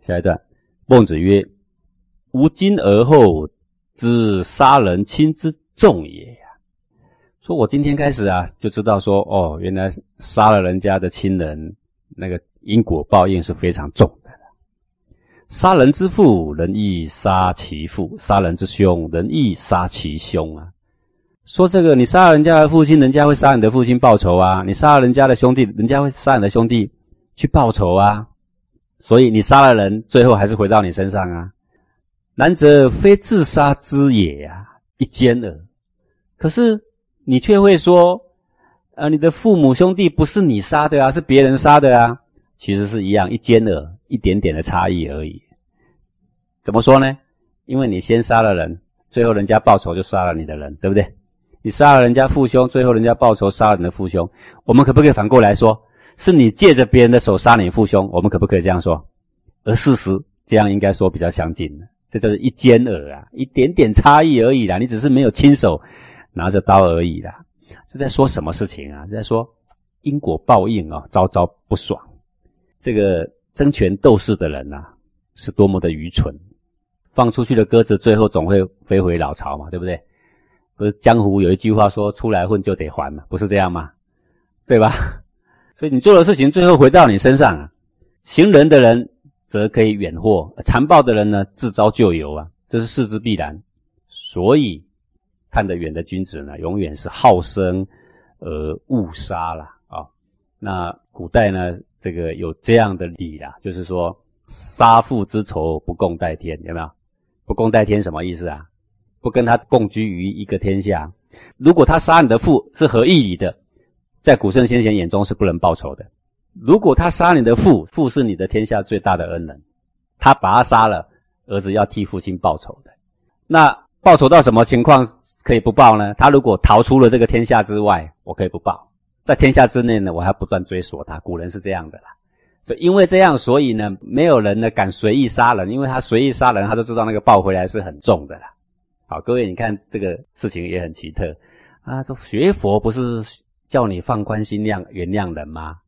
下一段，孟子曰：“吾今而后知杀人亲之重也呀。”说我今天开始啊，就知道说，哦，原来杀了人家的亲人，那个因果报应是非常重的。杀人之父，人亦杀其父；杀人之兄，人亦杀其兄啊。说这个，你杀了人家的父亲，人家会杀你的父亲报仇啊；你杀了人家的兄弟，人家会杀你的兄弟去报仇啊。所以你杀了人，最后还是回到你身上啊。然则非自杀之也呀，一奸耳。可是你却会说，啊，你的父母兄弟不是你杀的啊，是别人杀的啊。其实是一样，一奸耳，一点点的差异而已。怎么说呢？因为你先杀了人，最后人家报仇就杀了你的人，对不对？你杀了人家父兄，最后人家报仇杀了你的父兄。我们可不可以反过来说？是你借着别人的手杀你父兄，我们可不可以这样说？而事实这样应该说比较相近的，这就是一尖耳啊，一点点差异而已啦。你只是没有亲手拿着刀而已啦。是在说什么事情啊？在说因果报应啊，朝朝不爽。这个争权斗势的人呐，是多么的愚蠢！放出去的鸽子，最后总会飞回老巢嘛，对不对？不是江湖有一句话说：“出来混就得还嘛，不是这样吗？对吧？”所以你做的事情最后回到你身上啊！行仁的人则可以远祸，残暴的人呢自招咎由啊！这是事之必然。所以看得远的君子呢，永远是好生而勿杀啦啊！那古代呢，这个有这样的理啦，就是说杀父之仇不共戴天，有没有？不共戴天什么意思啊？不跟他共居于一个天下。如果他杀你的父是合义理的。在古圣先贤眼中是不能报仇的。如果他杀你的父，父是你的天下最大的恩人，他把他杀了，儿子要替父亲报仇的。那报仇到什么情况可以不报呢？他如果逃出了这个天下之外，我可以不报；在天下之内呢，我还不断追索他。古人是这样的啦。所以因为这样，所以呢，没有人呢敢随意杀人，因为他随意杀人，他都知道那个报回来是很重的啦。好，各位，你看这个事情也很奇特啊。说学佛不是。叫你放宽心量原谅人吗？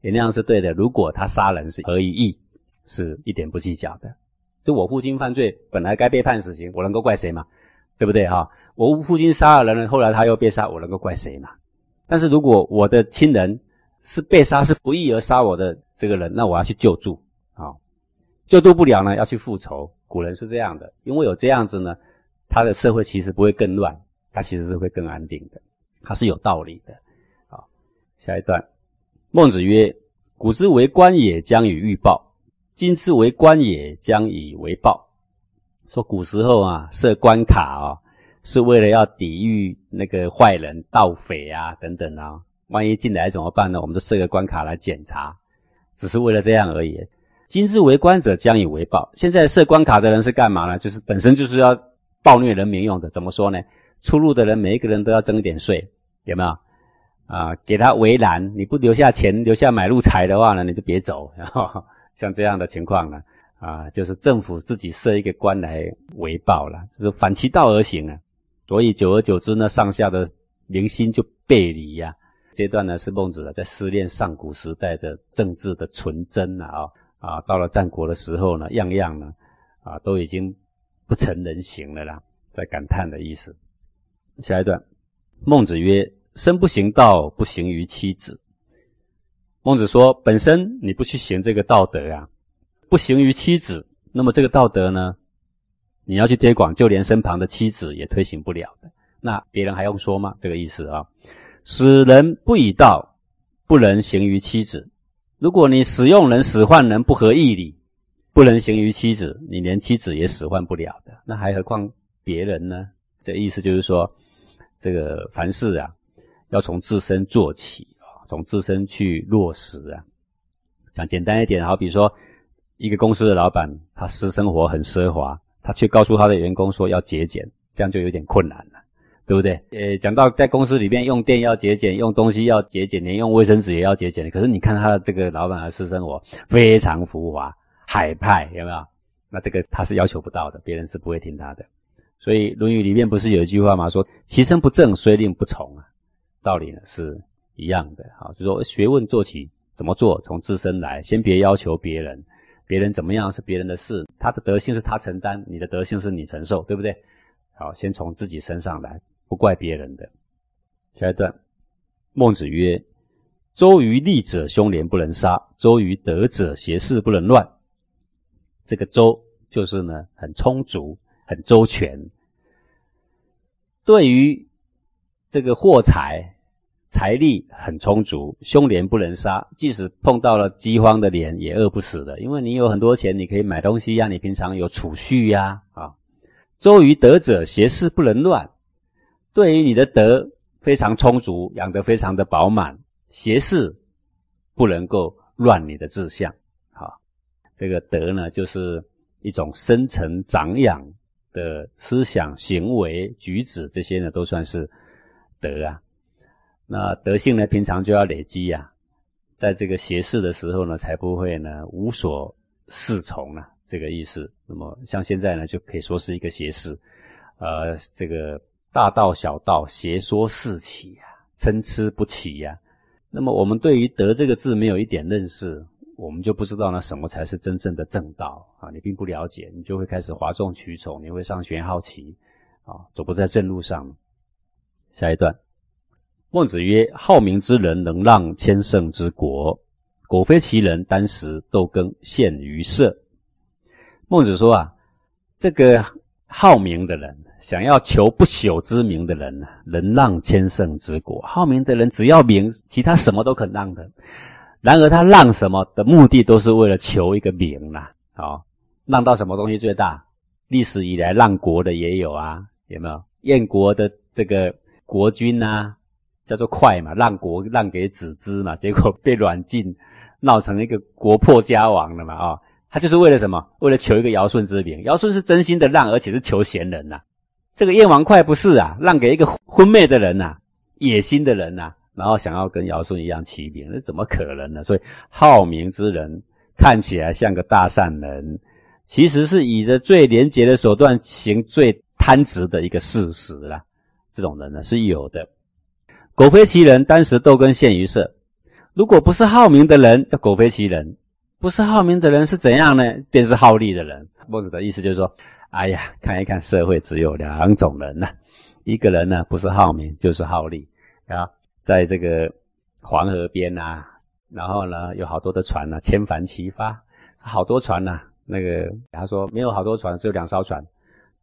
原谅是对的。如果他杀人是何以义，是一点不计较的。就我父亲犯罪，本来该被判死刑，我能够怪谁吗？对不对哈？我父亲杀了人了，后来他又被杀，我能够怪谁吗？但是如果我的亲人是被杀是不义而杀我的这个人，那我要去救助啊，救助不了呢，要去复仇。古人是这样的，因为有这样子呢，他的社会其实不会更乱，他其实是会更安定的，他是有道理的。下一段，孟子曰：“古之为官也，将以欲报；今之为官也，将以为报。”说古时候啊，设关卡哦，是为了要抵御那个坏人、盗匪啊等等啊。万一进来怎么办呢？我们就设个关卡来检查，只是为了这样而已。今之为官者，将以为报。现在设关卡的人是干嘛呢？就是本身就是要暴虐人民用的。怎么说呢？出入的人每一个人都要征一点税，有没有？啊，给他围栏，你不留下钱，留下买路财的话呢，你就别走。然 后像这样的情况呢，啊，就是政府自己设一个官来围报了，就是反其道而行啊。所以久而久之呢，上下的民心就背离呀。这段呢是孟子的在思念上古时代的政治的纯真啊啊，到了战国的时候呢，样样呢啊都已经不成人形了啦，在感叹的意思。下一段，孟子曰。身不行道，不行于妻子。孟子说：“本身你不去行这个道德啊，不行于妻子，那么这个道德呢，你要去推广，就连身旁的妻子也推行不了的。那别人还用说吗？这个意思啊。使人不以道，不能行于妻子。如果你使用人、使唤人不合义理，不能行于妻子，你连妻子也使唤不了的。那还何况别人呢？这意思就是说，这个凡事啊。”要从自身做起啊，从自身去落实啊。讲简单一点，好比如说，一个公司的老板，他私生活很奢华，他却告诉他的员工说要节俭，这样就有点困难了，对不对？呃，讲到在公司里面用电要节俭，用东西要节俭，连用卫生纸也要节俭。可是你看他的这个老板的私生活非常浮华，海派有没有？那这个他是要求不到的，别人是不会听他的。所以《论语》里面不是有一句话吗？说其身不正，虽令不从啊。道理呢是一样的，好，就说学问做起怎么做，从自身来，先别要求别人，别人怎么样是别人的事，他的德性是他承担，你的德性是你承受，对不对？好，先从自己身上来，不怪别人的。下一段，孟子曰：“周于利者，凶廉不能杀；周于德者，邪事不能乱。”这个周就是呢，很充足，很周全。对于这个货财。财力很充足，凶年不能杀。即使碰到了饥荒的年，也饿不死的，因为你有很多钱，你可以买东西呀，你平常有储蓄呀。啊，周于德者，邪事不能乱。对于你的德非常充足，养得非常的饱满，邪事不能够乱你的志向。好，这个德呢，就是一种深层长养的思想、行为、举止，这些呢，都算是德啊。那德性呢？平常就要累积呀，在这个邪事的时候呢，才不会呢无所适从啊，这个意思。那么像现在呢，就可以说是一个邪事，呃，这个大道小道邪说四起呀，参差不齐呀。那么我们对于德这个字没有一点认识，我们就不知道呢什么才是真正的正道啊。你并不了解，你就会开始哗众取宠，你会上玄好奇啊，走不在正路上。下一段。孟子曰：“好名之人，能让千乘之国。果非其人，单食豆羹，陷于色。”孟子说啊，这个好名的人，想要求不朽之名的人能让千乘之国。好名的人只要名，其他什么都肯让的。然而他让什么的目的，都是为了求一个名呐。好，让到什么东西最大？历史以来让国的也有啊，有没有？燕国的这个国君呐？叫做快嘛，让国让给子之嘛，结果被软禁，闹成一个国破家亡了嘛啊！他就是为了什么？为了求一个尧舜之名。尧舜是真心的让，而且是求贤人呐。这个燕王哙不是啊，让给一个昏昧的人呐，野心的人呐，然后想要跟尧舜一样齐名，那怎么可能呢？所以好名之人看起来像个大善人，其实是以着最廉洁的手段行最贪执的一个事实了。这种人呢是有的。苟非其人，当时豆羹陷于色。如果不是好名的人，叫苟非其人。不是好名的人是怎样呢？便是好利的人。孟子的意思就是说：哎呀，看一看社会，只有两种人呐。一个人呢，不是好名，就是好利啊。在这个黄河边呐，然后呢，有好多的船呐，千帆齐发，好多船呐。那个他说没有好多船，只有两艘船。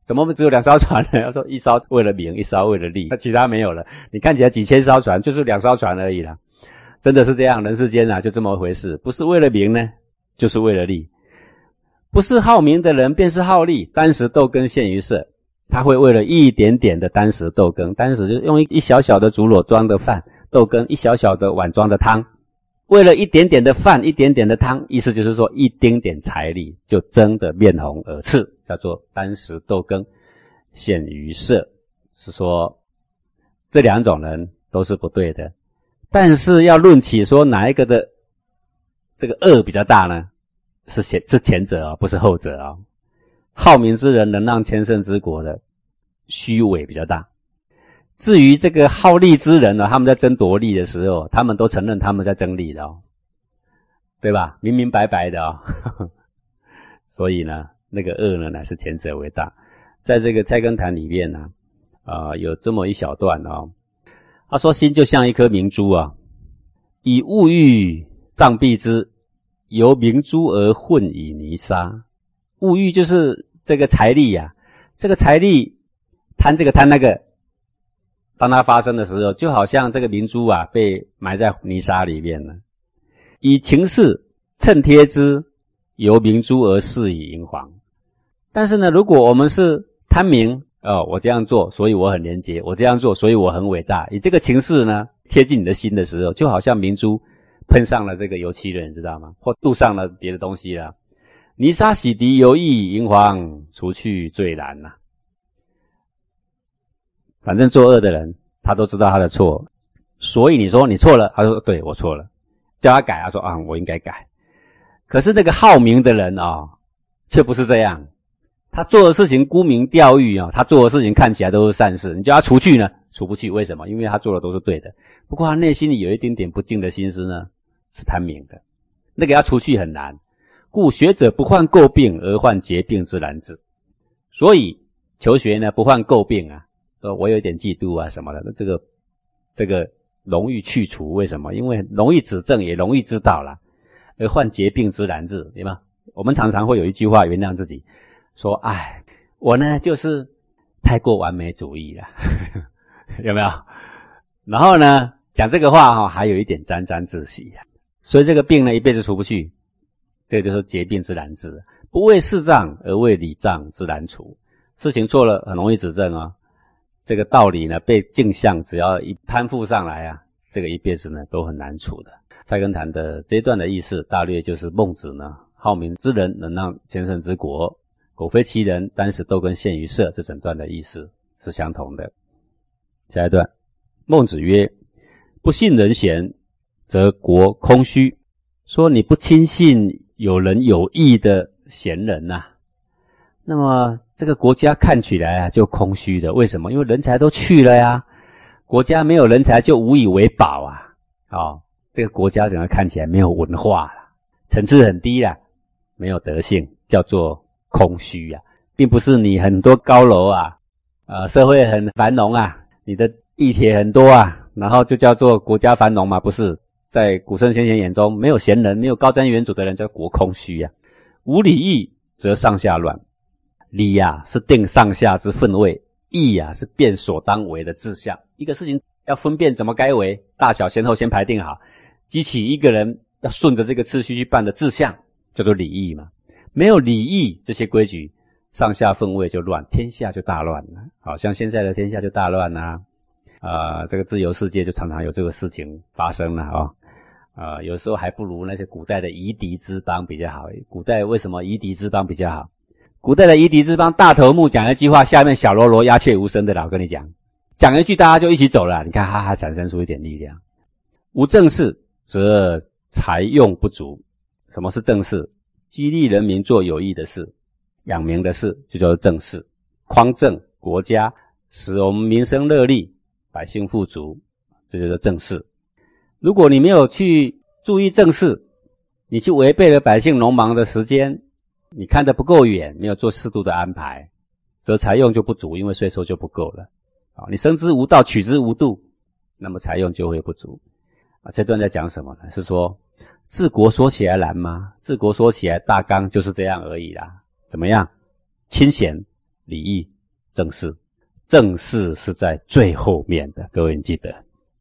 怎么我们只有两艘船呢？他说一艘为了名，一艘为了利，那其他没有了。你看起来几千艘船，就是两艘船而已啦。真的是这样，人世间啊，就这么回事。不是为了名呢，就是为了利。不是好名的人，便是好利。单食豆羹陷于色，他会为了一点点的单食豆羹，单食就用一小小的竹箩装的饭，豆羹一小小的碗装的汤，为了一点点的饭，一点点的汤，意思就是说一丁点财力，就争得面红耳赤。叫做单食豆羹，陷于色，是说这两种人都是不对的。但是要论起说哪一个的这个恶比较大呢？是前是前者啊，不是后者啊。好名之人能让千乘之国的虚伪比较大。至于这个好利之人呢，他们在争夺利的时候，他们都承认他们在争利的哦，对吧？明明白白的哦。所以呢。那个恶呢，乃是前者为大。在这个《菜根谭》里面呢，啊，有这么一小段啊。他说：“心就像一颗明珠啊，以物欲障蔽之，由明珠而混以泥沙。物欲就是这个财力呀，这个财力贪这个贪那个，当它发生的时候，就好像这个明珠啊，被埋在泥沙里面了。以情事衬贴之，由明珠而饰以银黄。”但是呢，如果我们是贪名哦，我这样做，所以我很廉洁；我这样做，所以我很伟大。以这个情势呢，贴近你的心的时候，就好像明珠喷上了这个油漆了，你知道吗？或镀上了别的东西了。泥沙洗涤油溢，银黄除去最难呐。反正作恶的人，他都知道他的错，所以你说你错了，他说对我错了，叫他改，他说啊我应该改。可是那个好名的人啊，却不是这样。他做的事情沽名钓誉啊，他做的事情看起来都是善事，你叫他除去呢，除不去。为什么？因为他做的都是对的。不过他内心里有一点点不敬的心思呢，是贪名的，那个要除去很难。故学者不患垢病而患疾病之难治。所以求学呢，不患诟病啊，说我有点嫉妒啊什么的，那这个这个容易去除。为什么？因为容易指正，也容易知道了。而患疾病之难治，对吗？我们常常会有一句话原谅自己，说：“哎，我呢就是太过完美主义了，有没有？”然后呢，讲这个话哈，还有一点沾沾自喜。所以这个病呢，一辈子除不去。这就是疾病之难治，不为事障而为理障之难除。事情错了很容易指正啊，这个道理呢被镜像只要一攀附上来啊，这个一辈子呢都很难处的。菜根谭的这一段的意思，大略就是孟子呢，好名之人能让千乘之国，苟非其人，单使斗根陷于色，这整段的意思是相同的。下一段，孟子曰：“不信人贤，则国空虚。”说你不轻信。有人有义的贤人呐，那么这个国家看起来啊就空虚的，为什么？因为人才都去了呀，国家没有人才就无以为宝啊！哦，这个国家整个看起来没有文化了，层次很低了，没有德性，叫做空虚呀，并不是你很多高楼啊，呃，社会很繁荣啊，你的地铁很多啊，然后就叫做国家繁荣嘛？不是。在古圣先贤眼中，没有贤人，没有高瞻远瞩的人，叫国空虚呀。无礼义，则上下乱。礼呀，是定上下之分位；义呀，是变所当为的志向。一个事情要分辨怎么该为，大小先后先排定好，激起一个人要顺着这个次序去办的志向，叫做礼义嘛。没有礼义这些规矩，上下分位就乱，天下就大乱了。好像现在的天下就大乱呐。啊，这个自由世界就常常有这个事情发生了啊，啊，有时候还不如那些古代的夷狄之邦比较好。古代为什么夷狄之邦比较好？古代的夷狄之邦，大头目讲一句话，下面小喽啰鸦雀无声的了。我跟你讲，讲一句，大家就一起走了。你看，哈哈，产生出一点力量。无正事，则财用不足。什么是正事？激励人民做有益的事，养民的事，就叫做正事。匡正国家，使我们民生乐利。百姓富足，这就是正事。如果你没有去注意正事，你去违背了百姓农忙的时间，你看得不够远，没有做适度的安排，则财用就不足，因为税收就不够了。啊，你生之无道，取之无度，那么财用就会不足。啊，这段在讲什么呢？是说治国说起来难吗？治国说起来大纲就是这样而已啦。怎么样？清闲、礼义、正事。正事是在最后面的，各位你记得，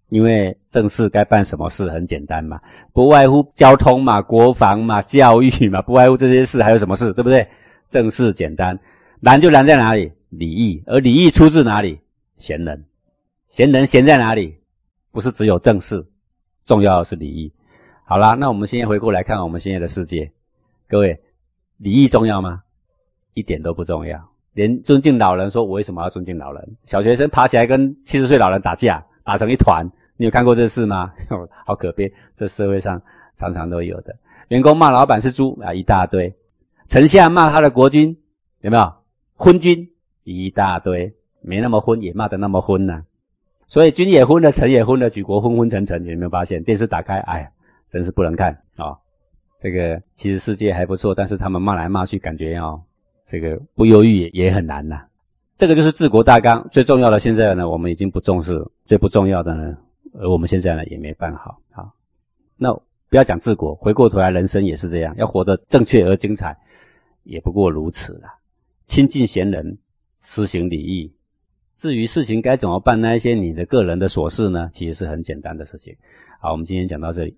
因为正事该办什么事很简单嘛，不外乎交通嘛、国防嘛、教育嘛，不外乎这些事，还有什么事，对不对？正事简单，难就难在哪里？礼义，而礼义出自哪里？贤人，贤人贤在哪里？不是只有正事，重要的是礼义。好啦，那我们现在回过来看我们现在的世界，各位，礼义重要吗？一点都不重要。连尊敬老人，说我为什么要尊敬老人？小学生爬起来跟七十岁老人打架，打成一团，你有看过这事吗？好可悲，这社会上常常都有的。员工骂老板是猪啊，一大堆；丞相骂他的国君，有没有？昏君一大堆，没那么昏也骂得那么昏呢。所以君也昏了，臣也昏了，举国昏昏沉沉。有没有发现？电视打开，哎，真是不能看啊！这个其实世界还不错，但是他们骂来骂去，感觉哦。这个不忧郁也也很难呐，这个就是治国大纲最重要的。现在呢，我们已经不重视最不重要的呢，而我们现在呢也没办好。啊，那不要讲治国，回过头来人生也是这样，要活得正确而精彩，也不过如此了。亲近贤人，施行礼义。至于事情该怎么办，那一些你的个人的琐事呢，其实是很简单的事情。好，我们今天讲到这里。